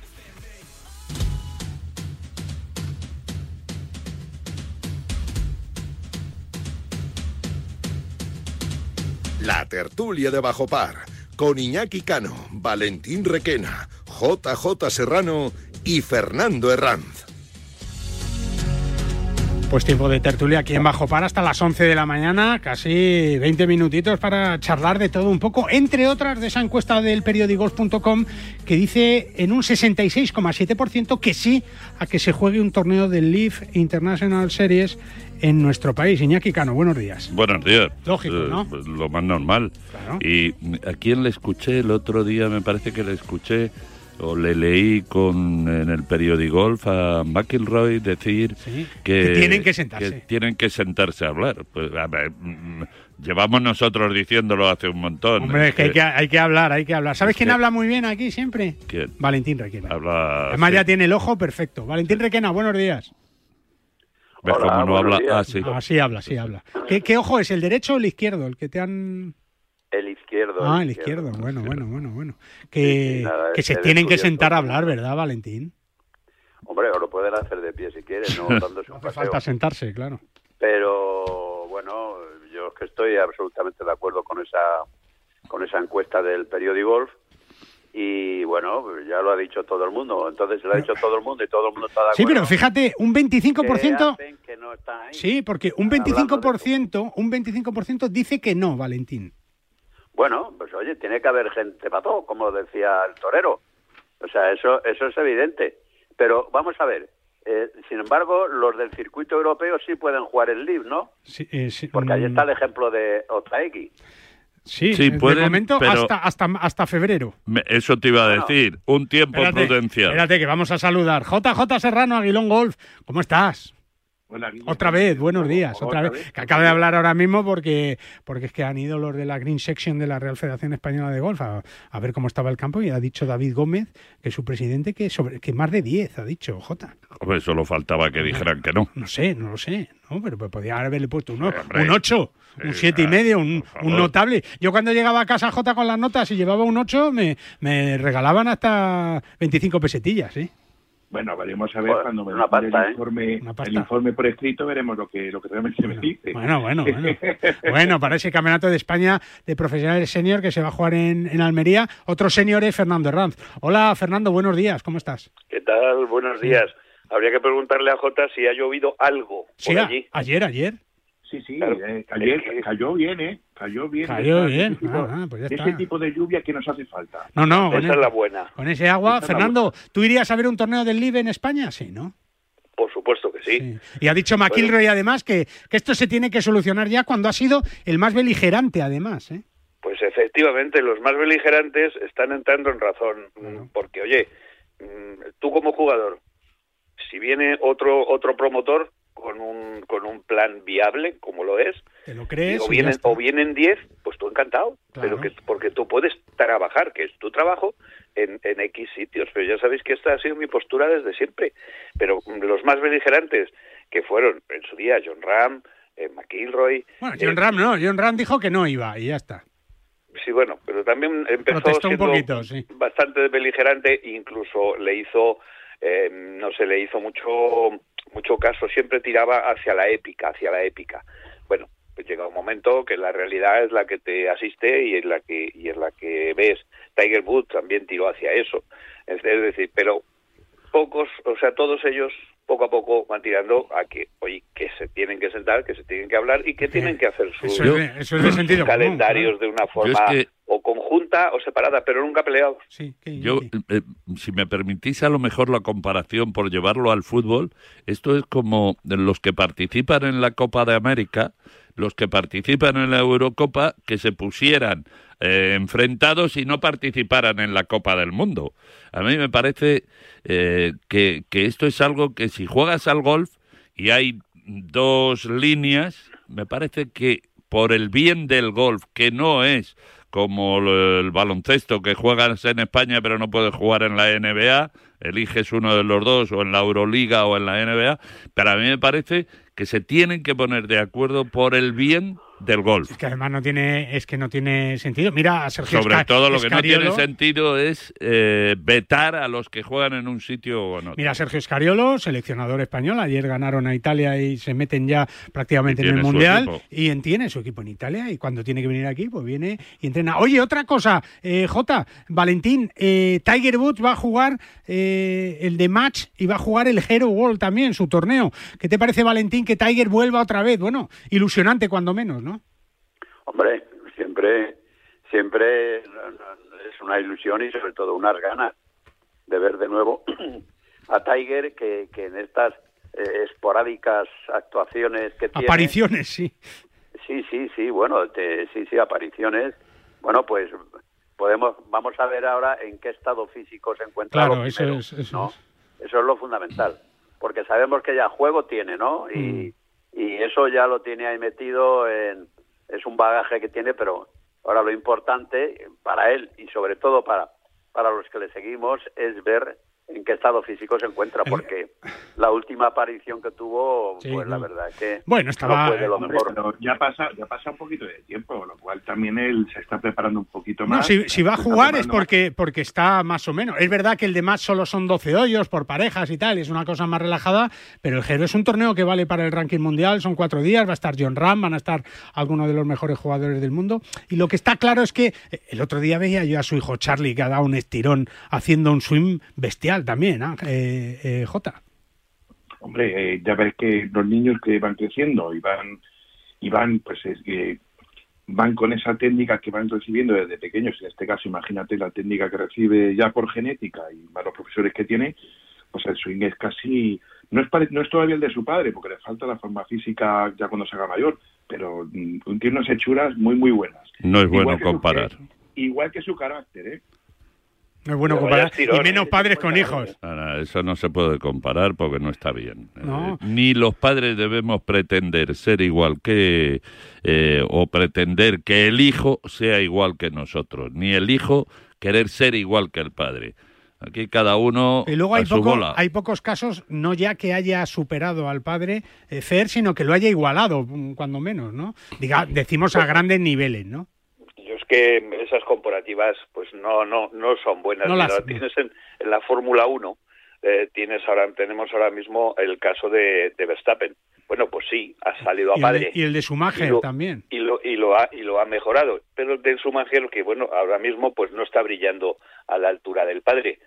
La tertulia de Bajo Par, con Iñaki Cano, Valentín Requena, JJ Serrano y Fernando Herranz. Pues tiempo de tertulia aquí en Bajo Par hasta las 11 de la mañana, casi 20 minutitos para charlar de todo un poco, entre otras de esa encuesta del periódicos.com que dice en un 66,7% que sí a que se juegue un torneo del Leaf International Series en nuestro país. Iñaki Cano, buenos días. Buenos días. Lógico, ¿no? Eh, pues lo más normal. Y a quién le escuché el otro día, me parece que le escuché o le leí con en el periódico Golf a McIlroy decir que, que tienen que sentarse. que tienen que sentarse a hablar. Pues, a ver, mm, llevamos nosotros diciéndolo hace un montón. Hombre, es que hay, Eh, que hay que hablar, hay que hablar. ¿Sabes Es quién que- habla muy bien aquí siempre? ¿quién? Valentín Requena. Habla. Además sí. ya tiene el ojo perfecto. Valentín Requena, buenos días. ¿Ves Hola, cómo no habla? días. Ah, sí. Ah, sí habla, sí habla. ¿Qué, qué ojo es, el derecho o el izquierdo? El que te han... El izquierdo. Ah, el izquierdo. Bueno, bueno, bueno, bueno. Que, sí, nada, que se tienen que sentar a hablar, ¿verdad, Valentín? Hombre, o lo pueden hacer de pie si quieren, no dándose un Hace falta sentarse, claro. Pero bueno, yo es que estoy absolutamente de acuerdo con esa con esa encuesta del periódico Golf y bueno, ya lo ha dicho todo el mundo. Entonces lo ha dicho todo el mundo y todo el mundo está de acuerdo. Sí, pero fíjate, un 25%... ¿Qué hacen que no están ahí? Sí, porque un Hablando de 25%, un 25% dice que no, Valentín. Bueno, pues oye, tiene que haber gente para todo, como decía el torero. O sea, eso, eso es evidente. Pero vamos a ver, eh, sin embargo, los del circuito europeo sí pueden jugar el Live, ¿no? Sí, eh, sí, Porque ahí mm, está el ejemplo de Otaegi. Sí, Sí, de pueden, momento pero- hasta, hasta, hasta febrero. Me- Eso te iba a Bueno. decir. Un tiempo Espérate, prudencial. espérate, que vamos a saludar. JJ Serrano, Aguilón Golf, ¿cómo estás? Otra vez, buenos días, otra, vez. Que acaba de hablar ahora mismo porque, porque es que han ido los de la Green Section de la Real Federación Española de Golf a, ver cómo estaba el campo y ha dicho David Gómez, que es su presidente, que sobre que más de 10, ha dicho J. Hombre, solo faltaba que dijeran que no. No sé, no lo sé, ¿no? pero pues podía haberle puesto un, un 8, un 7 y medio, un, un, notable. Yo cuando llegaba a casa J con las notas y llevaba un 8, me, me regalaban hasta 25 pesetillas, ¿sí? Bueno, veremos a ver cuando me el, ¿eh? informe, el informe por escrito, veremos lo que, lo que realmente me dice. Bueno, bueno, bueno. bueno, para ese campeonato de España de profesionales senior que se va a jugar en, en Almería, otro senior es Fernando Ranz. Hola, Fernando, buenos días, ¿cómo estás? ¿Qué tal? Buenos días. Habría que preguntarle a Jota si ha llovido algo por allí. ayer, ayer. Sí, sí, eh, cayó, bien, ¿eh? Cayó bien. Cayó bien. Ah, pues ese tipo de lluvia que nos hace falta. No, no. Esa es la buena. Con ese agua. Fernando, ¿tú irías a ver un torneo del LIBE en España? Sí, ¿no? Por supuesto que sí. Y ha dicho McIlroy además que, que, esto se tiene que solucionar ya cuando ha sido el más beligerante además, ¿eh? Pues efectivamente, los más beligerantes están entrando en razón. Porque, oye, mm, tú como jugador, si viene otro, otro promotor, con un, con un plan viable, como lo es. ¿Te lo crees? O vienen, o vienen 10, pues tú encantado. Pero que, porque tú puedes trabajar, que es tu trabajo, en, en X sitios. Pero ya sabéis que esta ha sido mi postura desde siempre. Pero los más beligerantes, que fueron en su día John Ram, eh, McIlroy. Bueno, John Ram no, John Ram dijo que no iba y ya está. Sí, bueno, pero también empezó siendo un poquito, sí. bastante beligerante, incluso le hizo, eh, no sé, le hizo mucho mucho caso siempre tiraba hacia la épica, hacia la épica. Bueno, pues llega un momento que la realidad es la que te asiste y es la que y es la que ves. Tiger Woods también tiró hacia eso. Es decir, pero pocos, o sea, todos ellos poco a poco van tirando a que, oye, que se tienen que sentar, que se tienen que hablar y que tienen que hacer sus, calendarios de una forma o conjunta o separada, pero nunca peleados. Yo, eh, si me permitís a lo mejor la comparación por llevarlo al fútbol, esto es como los que participan en la Copa de América, los que participan en la Eurocopa, que se pusieran eh, enfrentados y no participaran en la Copa del Mundo. A mí me parece eh, que, que esto es algo que si juegas al golf y hay dos líneas, me parece que por el bien del golf, que no es como el baloncesto que juegas en España pero no puedes jugar en la NBA, eliges uno de los dos o en la Euroliga o en la NBA, pero a mí me parece que se tienen que poner de acuerdo por el bien del golf. Es que además no tiene, es que no tiene sentido. Mira, Sergio Sobre todo lo que no tiene sentido es eh, vetar a los que juegan en un sitio o no. Mira, Sergio Escariolo, seleccionador español, ayer ganaron a Italia y se meten ya prácticamente en el Mundial y tiene su equipo en Italia y cuando tiene que venir aquí, pues viene y entrena. Oye, otra cosa, eh, J, Valentín, eh, Tiger Woods va a jugar eh, el de match y va a jugar el Hero World también, su torneo. ¿Qué te parece, Valentín, que Tiger vuelva otra vez? Bueno, ilusionante cuando menos, ¿no? Hombre, siempre, siempre es una ilusión y sobre todo unas ganas de ver de nuevo a Tiger que, que en estas eh, esporádicas actuaciones que tiene. Apariciones, sí. Sí, sí, sí, bueno, sí, sí, apariciones. Bueno, pues podemos, vamos a ver ahora en qué estado físico se encuentra. Claro, eso, es, eso, eso es lo fundamental, porque sabemos que ya juego tiene, ¿no? Y, mm. y eso ya lo tiene ahí metido en, es un bagaje que tiene, pero ahora lo importante para él y sobre todo para, para los que le seguimos es ver en qué estado físico se encuentra, porque la última aparición que tuvo, pues la verdad que bueno, estaba, no lo mejor. ya pasa, ya pasa un poquito de tiempo, lo cual también él se está preparando un poquito más. si, va a jugar es porque, porque está más o menos. Es verdad que el de más solo son 12 hoyos por parejas y tal, es una cosa más relajada, pero el Gero es un torneo que vale para el ranking mundial, son cuatro días, va a estar John Ram, van a estar algunos de los mejores jugadores del mundo, y lo que está claro es que eh, el otro día veía yo a su hijo Charlie que ha dado un estirón haciendo un swing bestial también, ¿eh? eh, Jota. Hombre, eh, ya ves que los niños que van creciendo y van, y van pues es que van con esa técnica que van recibiendo desde pequeños, en este caso imagínate la técnica que recibe ya por genética y más los profesores que tiene, pues el swing es casi, no es, no es todavía el de su padre, porque le falta la forma física ya cuando se haga mayor, pero mm, tiene unas hechuras muy, muy buenas. No es bueno comparar. igual que su carácter, ¿eh? No es bueno comparar. Y menos padres con hijos. eso no se puede comparar porque no está bien. Eh, ni los padres debemos pretender ser igual que eh, o pretender que el hijo sea igual que nosotros, ni el hijo querer ser igual que el padre. Aquí cada uno. Y luego hay, hay pocos casos, no ya que haya superado al padre eh, Fer, sino que lo haya igualado, mm, cuando menos, ¿no? Diga, decimos a grandes niveles, ¿no? Que esas comparativas, pues no, no, no son buenas. No las, tienes en, la Fórmula 1, eh, tienes ahora, tenemos ahora mismo el caso de, Verstappen. Bueno, pues sí, ha salido a padre. y el de Schumacher también. Y lo, y lo ha y lo ha mejorado. Pero el de Schumacher, que bueno, ahora mismo pues no está brillando a la altura del padre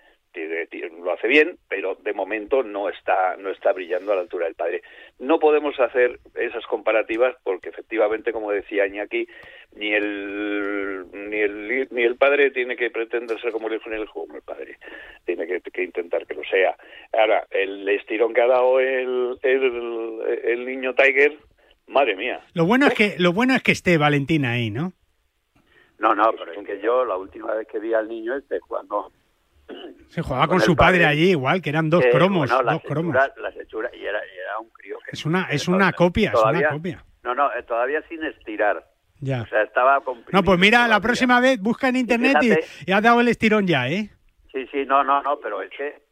lo hace bien, pero de momento no está, no está brillando a la altura del padre. No podemos hacer esas comparativas porque efectivamente, como decía Iñaki, ni el, ni el, ni el padre tiene que pretender ser como el hijo ni el hijo como el padre. Tiene que, intentar que lo sea. Ahora, el estirón que ha dado el, el, niño Tiger, madre mía. Lo bueno es que, lo bueno es que esté Valentina ahí, ¿no? No, no, pero es que yo la última vez que vi al niño este cuando se jugaba con, su padre, allí igual, que eran dos cromos. dos cromos. y era, un crío. es una, es una copia, es una copia. No, no, eh, todavía sin estirar. Ya. O sea, estaba No, pues mira, la próxima vez busca en internet y, ha dado el estirón ya, ¿eh? Sí, sí, no, no, no, pero es que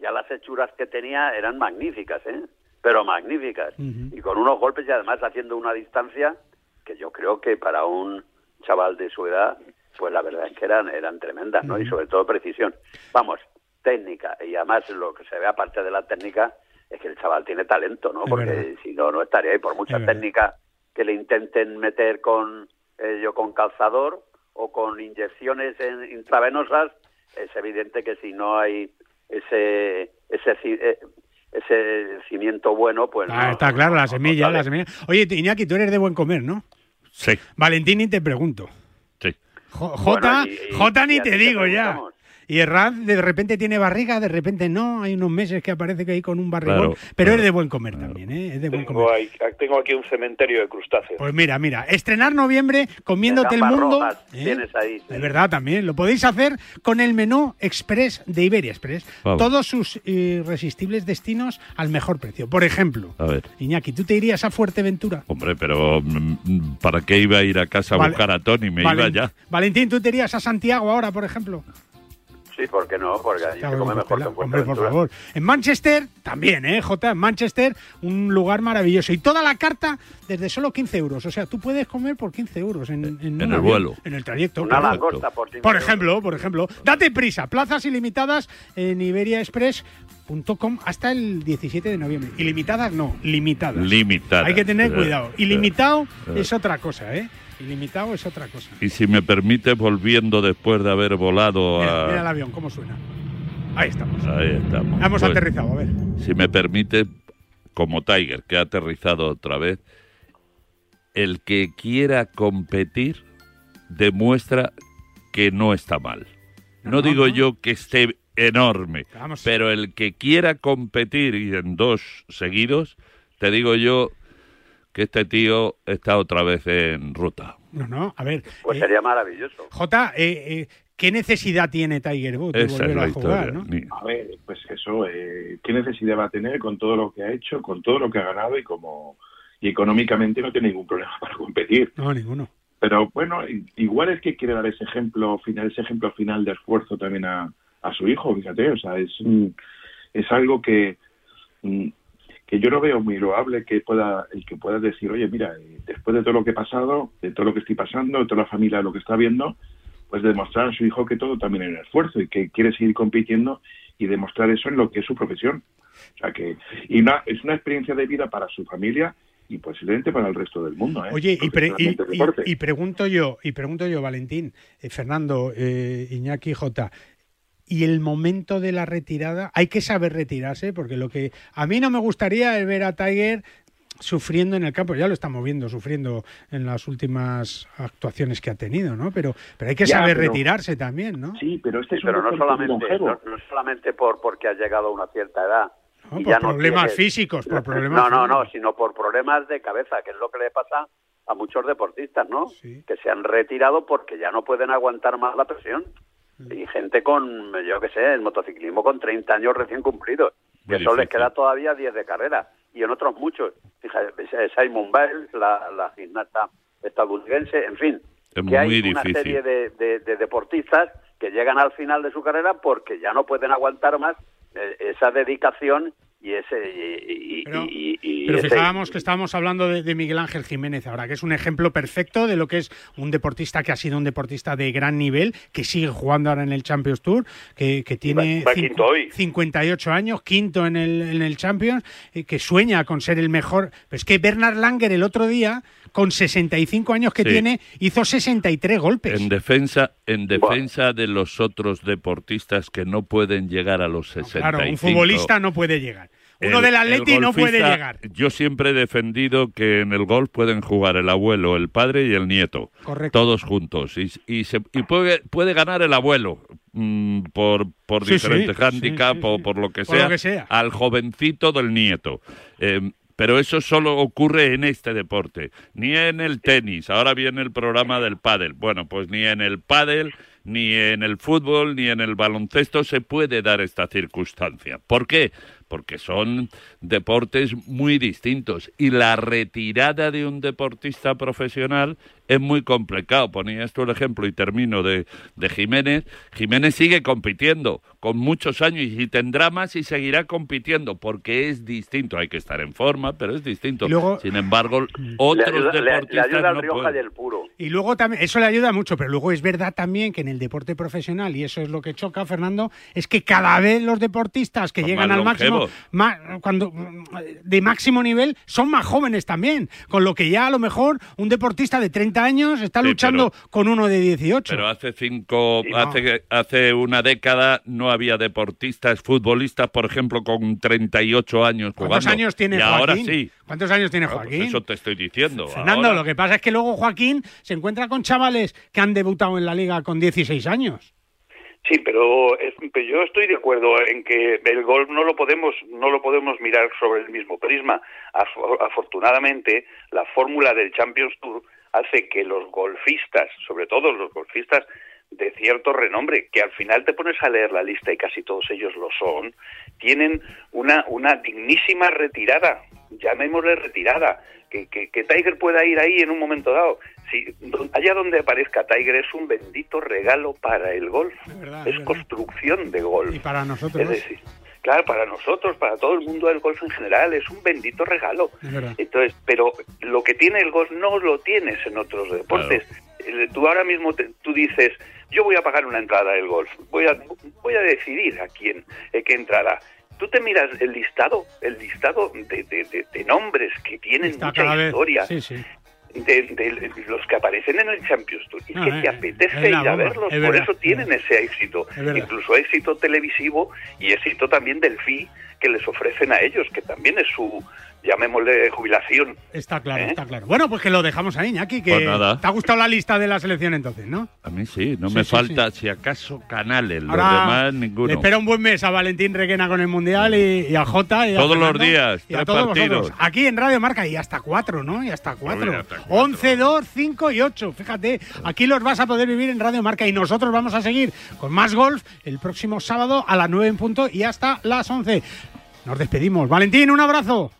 ya las hechuras que tenía eran magníficas, ¿eh? Pero magníficas. Y con unos golpes y además haciendo una distancia que yo creo que para un chaval de su edad pues la verdad es que eran, eran tremendas, ¿no? Y sobre todo precisión. Vamos, técnica, y además lo que se ve aparte de la técnica es que el chaval tiene talento, ¿no? Porque si no, no estaría ahí. Por mucha técnica que le intenten meter con eh, yo con calzador o con inyecciones intravenosas, es evidente que si no hay ese ese eh, ese cimiento bueno, pues ah, está claro, la semilla, la semilla. Oye, Iñaki, tú eres de buen comer, ¿no? Sí. Valentini, te pregunto. J, J ni te digo ya. Y Herrán de repente tiene barriga, de repente no. Hay unos meses que aparece que hay con un barrigón. pero es de buen comer también, ¿eh? Es de buen tengo, comer. tengo aquí un cementerio de crustáceos. Pues mira, mira. Estrenar noviembre comiéndote el mundo. ¿eh? Tienes ahí. De verdad también. Lo podéis hacer con el menú Express de Iberia Express. Todos sus irresistibles destinos al mejor precio. Por ejemplo, a ver. Iñaki, ¿tú te irías a Fuerteventura? Hombre, pero mm, ¿para qué iba a ir a casa a buscar a Tony? Me iba ya. Valentín, ¿tú te irías a Santiago ahora, por ejemplo? Sí, ¿por qué no? Porque se come mejor que en Hombre, por favor. En Manchester también, ¿eh, J? En Manchester, un lugar maravilloso. Y toda la carta desde solo 15 euros. O sea, tú puedes comer por 15 euros en, en, el vuelo. En el trayecto. Una langosta por Por ejemplo, por ejemplo. Date prisa. Plazas ilimitadas en iberiaexpress.com hasta el 17 de noviembre. Ilimitadas no, limitadas. Limitadas. Hay que tener cuidado. Ilimitado es otra cosa, ¿eh? Ilimitado es otra cosa. Y si me permite, volviendo después de haber volado a... Mira el avión, cómo suena. Ahí estamos. Ahí estamos. Hemos pues, aterrizado, a ver. Si me permite, como Tiger, que ha aterrizado otra vez, el que quiera competir demuestra que no está mal. No, digo yo que esté enorme, pero el que quiera competir y en dos seguidos, te digo yo que este tío está otra vez en ruta. No, no, a ver. Pues eh, sería maravilloso. Jota, eh, eh, ¿qué necesidad tiene Tiger Woods de volver a jugar? ¿no? A ver, pues eso, ¿qué necesidad va a tener con todo lo que ha hecho, con todo lo que ha ganado y como y económicamente no tiene ningún problema para competir? No, ninguno. Pero bueno, igual es que quiere dar ese ejemplo final, ese ejemplo final de esfuerzo también a, a su hijo, fíjate, o sea, es, es algo que mm, que yo no veo muy loable que pueda el que pueda decir, oye, mira, eh, después de todo lo que he pasado, de todo lo que estoy pasando, de toda la familia lo que está viendo, pues demostrar a su hijo que todo también es un esfuerzo y que quiere seguir compitiendo y demostrar eso en lo que es su profesión. O sea que y es una experiencia de vida para su familia y posiblemente para el resto del mundo. ¿eh? Oye, y, pregunto yo, y pregunto yo, Valentín, eh, Fernando, Iñaki J, y el momento de la retirada, hay que saber retirarse, porque lo que a mí no me gustaría es ver a Tiger sufriendo en el campo, ya lo estamos viendo, sufriendo en las últimas actuaciones que ha tenido, ¿no? Pero, pero hay que saber retirarse también, ¿no? Sí, pero este es pero no solamente, no, solamente por porque ha llegado a una cierta edad. No, por problemas físicos, por problemas. No, no, no, sino por problemas de cabeza, que es lo que le pasa a muchos deportistas, ¿no? Que se han retirado porque ya no pueden aguantar más la presión. Y gente con, yo qué sé, el motociclismo con 30 años recién cumplidos. Que eso les queda todavía 10 de carrera. Y en otros muchos. Fíjate, Simon Biles, la, la gimnasta estadounidense, en fin. que hay una serie de, de, deportistas que llegan al final de su carrera porque ya no pueden aguantar más eh, esa dedicación y ese y, pero, fijábamos que estábamos hablando de, Miguel Ángel Jiménez. Ahora que es un ejemplo perfecto de lo que es un deportista que ha sido un deportista de gran nivel que sigue jugando ahora en el Champions Tour que, tiene 58 años quinto en el, en el Champions que sueña con ser el mejor. Pero es que Bernard Langer el otro día con 65 años que tiene hizo 63 golpes. En defensa en defensa de los otros deportistas que no pueden llegar a los 65 claro un futbolista no puede llegar uno del Atleti no puede llegar. Yo siempre he defendido que en el golf pueden jugar el abuelo, el padre y el nieto. Correcto. Todos juntos. Y, y, se, y puede, puede ganar el abuelo mm, por, por diferentes handicaps o por lo que, sea, al jovencito del nieto. Em, pero eso solo ocurre en este deporte, ni en el tenis. Ahora viene el programa del pádel. Bueno, pues ni en el pádel, ni en el fútbol, ni en el baloncesto se puede dar esta circunstancia. ¿Por qué? Porque son deportes muy distintos y la retirada de un deportista profesional es muy complicado. Ponía esto el ejemplo y termino de, de Jiménez. Jiménez sigue compitiendo con muchos años y tendrá más y seguirá compitiendo porque es distinto. Hay que estar en forma, pero es distinto. Sin embargo, otros deportistas no pueden. puro. Y luego también, eso le ayuda mucho, pero luego es verdad también que en el deporte profesional, y eso es lo que choca, Fernando, es que cada vez los deportistas que llegan al máximo, cuando de máximo nivel, son más jóvenes también. Con lo que ya a lo mejor un deportista de 30 años está luchando con uno de 18. Pero hace cinco, hace, hace una década no había deportistas, futbolistas, por ejemplo, con 38 años jugando. ¿Cuántos años tiene y Joaquín? ahora sí. ¿Cuántos años tiene pues Joaquín? eso te estoy diciendo. Fernando, lo que pasa es que luego Joaquín se encuentra con chavales que han debutado en la liga con 16 años. Sí, pero, yo estoy de acuerdo en que el golf no lo podemos no lo podemos mirar sobre el mismo prisma. afortunadamente, la fórmula del Champions Tour hace que los golfistas, sobre todo los golfistas de cierto renombre, que al final te pones a leer la lista y casi todos ellos lo son, tienen una, una dignísima retirada, llamémosle retirada, que, que, que Tiger pueda ir ahí en un momento dado. Si, allá donde aparezca Tiger es un bendito regalo para el golf, es, construcción de golf. Y para nosotros. Es decir, Claro, para nosotros, para todo el mundo del golf en general, es un bendito regalo. Entonces, pero lo que tiene el golf no lo tienes en otros deportes. Tú ahora mismo tú dices, yo voy a pagar una entrada del golf, voy a, voy a decidir a quién, eh, qué entrada. Tú te miras el listado, el listado de, de, nombres que tienen mucha historia, de, los que aparecen en el Champions Tour. Y que te apetece ir a verlos, por eso tienen ese éxito, incluso éxito televisivo y éxito también del fee que les ofrecen a ellos, que también es su, llamémosle jubilación. Está claro, ¿Eh? está claro. Bueno, pues que lo dejamos ahí, Iñaki, que pues te ha gustado la lista de la selección entonces, ¿no? A mí sí, no me falta, si acaso, canales, los demás ninguno. Le espera un buen mes a Valentín Requena con el Mundial y, a Jota. Y todos los días, y a todos partidos. Aquí en Radio Marca y hasta cuatro, ¿no? Y hasta cuatro. 11, 2, 5 y 8. Fíjate, aquí los vas a poder vivir en Radio Marca y nosotros vamos a seguir con más golf el próximo sábado a las 9 en punto y hasta las 11. Nos despedimos. Valentín, un abrazo.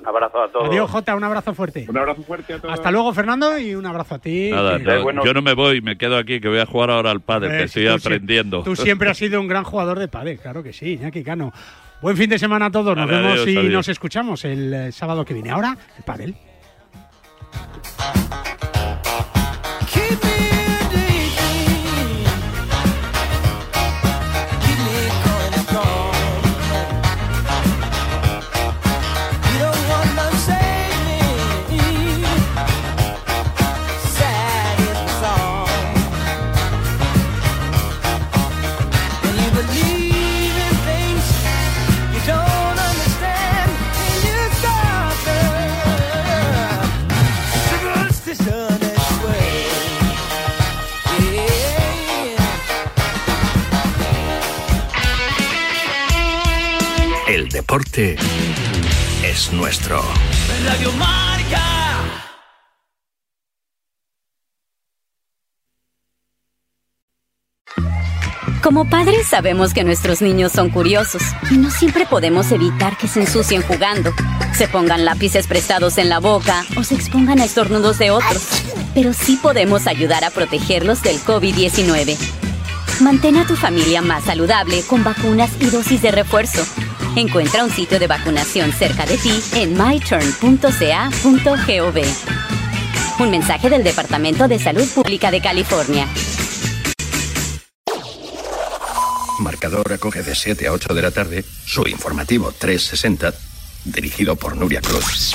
Un abrazo a todos. Adiós, Jota, un abrazo fuerte. Un abrazo fuerte a todos. Hasta luego, Fernando, y un abrazo a ti. Nada, yo no me voy, me quedo aquí, que voy a jugar ahora al pádel, que estoy aprendiendo. tú siempre has sido un gran jugador de pádel, claro que sí, Iñaki Cano. Buen fin de semana a todos, nos vemos y nos escuchamos el eh, sábado que viene. Ahora, el pádel. Deporte es nuestro. Radio Marca. Como padres sabemos que nuestros niños son curiosos y no siempre podemos evitar que se ensucien jugando, se pongan lápices prestados en la boca o se expongan a estornudos de otros. Pero sí podemos ayudar a protegerlos del COVID-19. Mantén a tu familia más saludable con vacunas y dosis de refuerzo. Encuentra un sitio de vacunación cerca de ti en myturn.ca.gov. Un mensaje del Departamento de Salud Pública de California. Marcador acoge de 7 a 8 de la tarde su informativo 360, dirigido por Nuria Cruz.